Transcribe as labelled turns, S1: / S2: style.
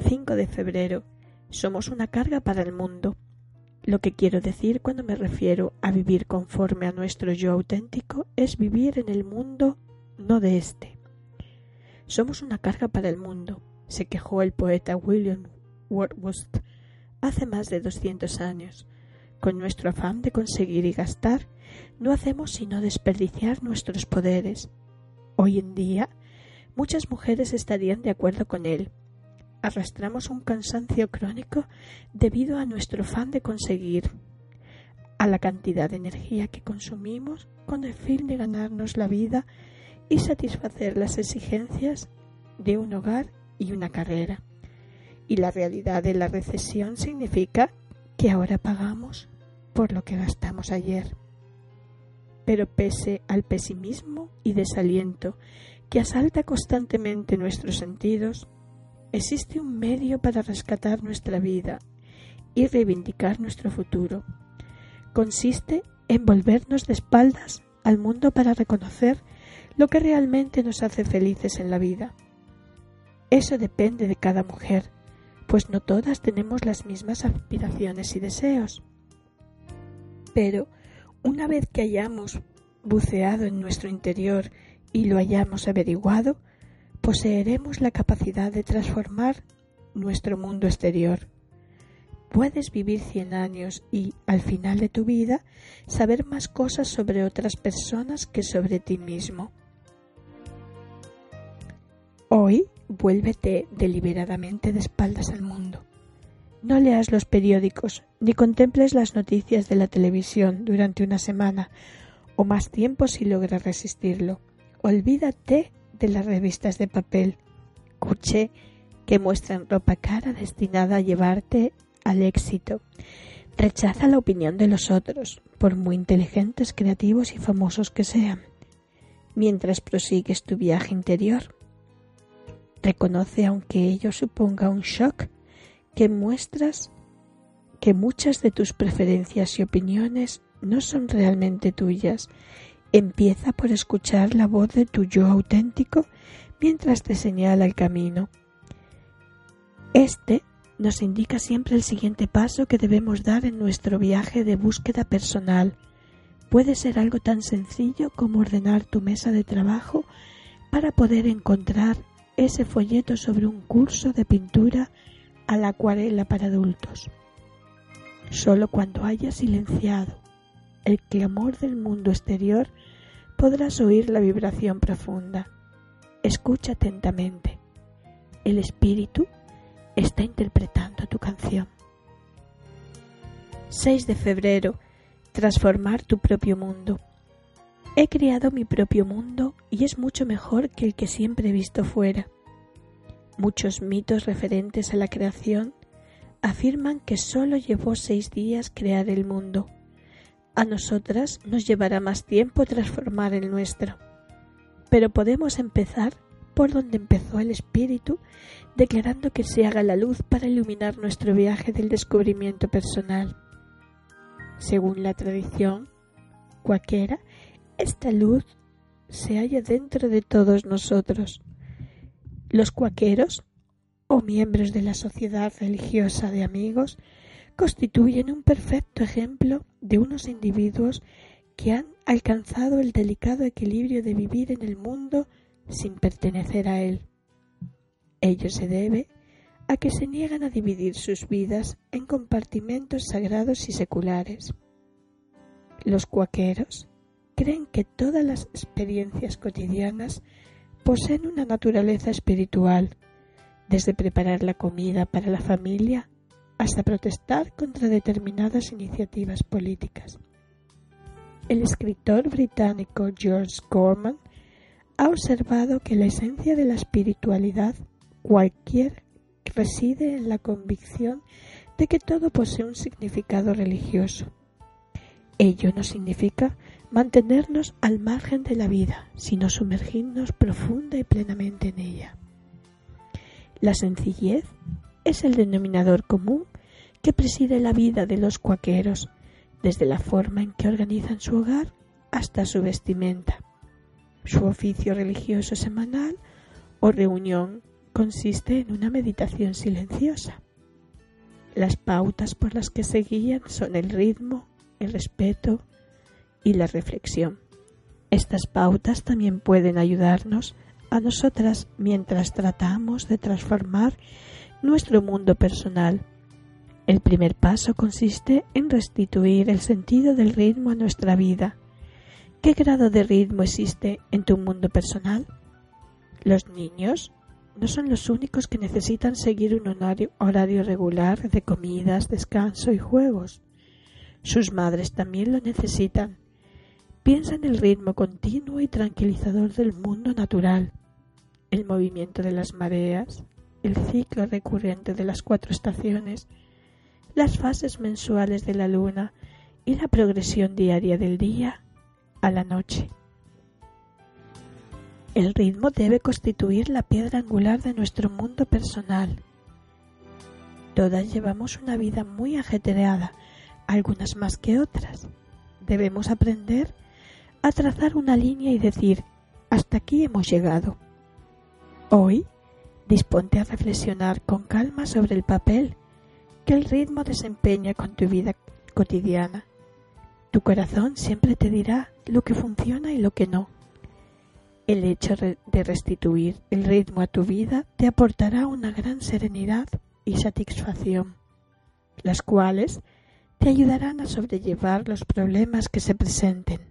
S1: 5 de febrero. Somos una carga para el mundo. Lo que quiero decir cuando me refiero a vivir conforme a nuestro yo auténtico es vivir en el mundo, no de éste. Somos una carga para el mundo, se quejó el poeta William Wordsworth hace más de doscientos años. Con nuestro afán de conseguir y gastar, no hacemos sino desperdiciar nuestros poderes. Hoy en día, muchas mujeres estarían de acuerdo con él. Arrastramos un cansancio crónico debido a nuestro afán de conseguir, a la cantidad de energía que consumimos con el fin de ganarnos la vida y satisfacer las exigencias de un hogar y una carrera. Y la realidad de la recesión significa que ahora pagamos por lo que gastamos ayer. Pero pese al pesimismo y desaliento que asalta constantemente nuestros sentidos, existe un medio para rescatar nuestra vida y reivindicar nuestro futuro. Consiste en volvernos de espaldas al mundo para reconocer lo que realmente nos hace felices en la vida. Eso depende de cada mujer, pues no todas tenemos las mismas aspiraciones y deseos. Pero una vez que hayamos buceado en nuestro interior y lo hayamos averiguado, poseeremos la capacidad de transformar nuestro mundo exterior. Puedes vivir cien años y, al final de tu vida, saber más cosas sobre otras personas que sobre ti mismo. Hoy vuélvete deliberadamente de espaldas al mundo. No leas los periódicos ni contemples las noticias de la televisión durante una semana o más tiempo si logras resistirlo. Olvídate de las revistas de papel, cuché que muestran ropa cara destinada a llevarte al éxito. Rechaza la opinión de los otros, por muy inteligentes, creativos y famosos que sean, mientras prosigues tu viaje interior. Reconoce, aunque ello suponga un shock, que muestras que muchas de tus preferencias y opiniones no son realmente tuyas. Empieza por escuchar la voz de tu yo auténtico mientras te señala el camino. Este nos indica siempre el siguiente paso que debemos dar en nuestro viaje de búsqueda personal. Puede ser algo tan sencillo como ordenar tu mesa de trabajo para poder encontrar ese folleto sobre un curso de pintura a la acuarela para adultos. Solo cuando hayas silenciado el clamor del mundo exterior podrás oír la vibración profunda. Escucha atentamente. El espíritu está interpretando tu canción. 6 de febrero. Transformar tu propio mundo. He creado mi propio mundo y es mucho mejor que el que siempre he visto fuera. Muchos mitos referentes a la creación afirman que solo llevó seis días crear el mundo. A nosotras nos llevará más tiempo transformar el nuestro. Pero podemos empezar por donde empezó el espíritu, declarando que se haga la luz para iluminar nuestro viaje del descubrimiento personal. Según la tradición cualquiera, esta luz se halla dentro de todos nosotros. Los cuaqueros, o miembros de la sociedad religiosa de amigos, constituyen un perfecto ejemplo de unos individuos que han alcanzado el delicado equilibrio de vivir en el mundo sin pertenecer a él. Ello se debe a que se niegan a dividir sus vidas en compartimentos sagrados y seculares. Los cuaqueros creen que todas las experiencias cotidianas poseen una naturaleza espiritual, desde preparar la comida para la familia hasta protestar contra determinadas iniciativas políticas. El escritor británico George Gorman ha observado que la esencia de la espiritualidad cualquier reside en la convicción de que todo posee un significado religioso. Ello no significa mantenernos al margen de la vida, sino sumergirnos profunda y plenamente en ella. La sencillez es el denominador común que preside la vida de los cuaqueros, desde la forma en que organizan su hogar hasta su vestimenta, su oficio religioso semanal o reunión consiste en una meditación silenciosa. Las pautas por las que se guían son el ritmo, el respeto y la reflexión. Estas pautas también pueden ayudarnos a nosotras mientras tratamos de transformar nuestro mundo personal. El primer paso consiste en restituir el sentido del ritmo a nuestra vida. ¿Qué grado de ritmo existe en tu mundo personal? Los niños no son los únicos que necesitan seguir un horario, regular de comidas, descanso y juegos. Sus madres también lo necesitan. Piensa en el ritmo continuo y tranquilizador del mundo natural, el movimiento de las mareas, el ciclo recurrente de las cuatro estaciones, las fases mensuales de la luna y la progresión diaria del día a la noche. El ritmo debe constituir la piedra angular de nuestro mundo personal. Todas llevamos una vida muy ajetreada, algunas más que otras. Debemos aprender a trazar una línea y decir, hasta aquí hemos llegado. Hoy, disponte a reflexionar con calma sobre el papel que el ritmo desempeña con tu vida cotidiana. Tu corazón siempre te dirá lo que funciona y lo que no. El hecho de restituir el ritmo a tu vida te aportará una gran serenidad y satisfacción, las cuales te ayudarán a sobrellevar los problemas que se presenten.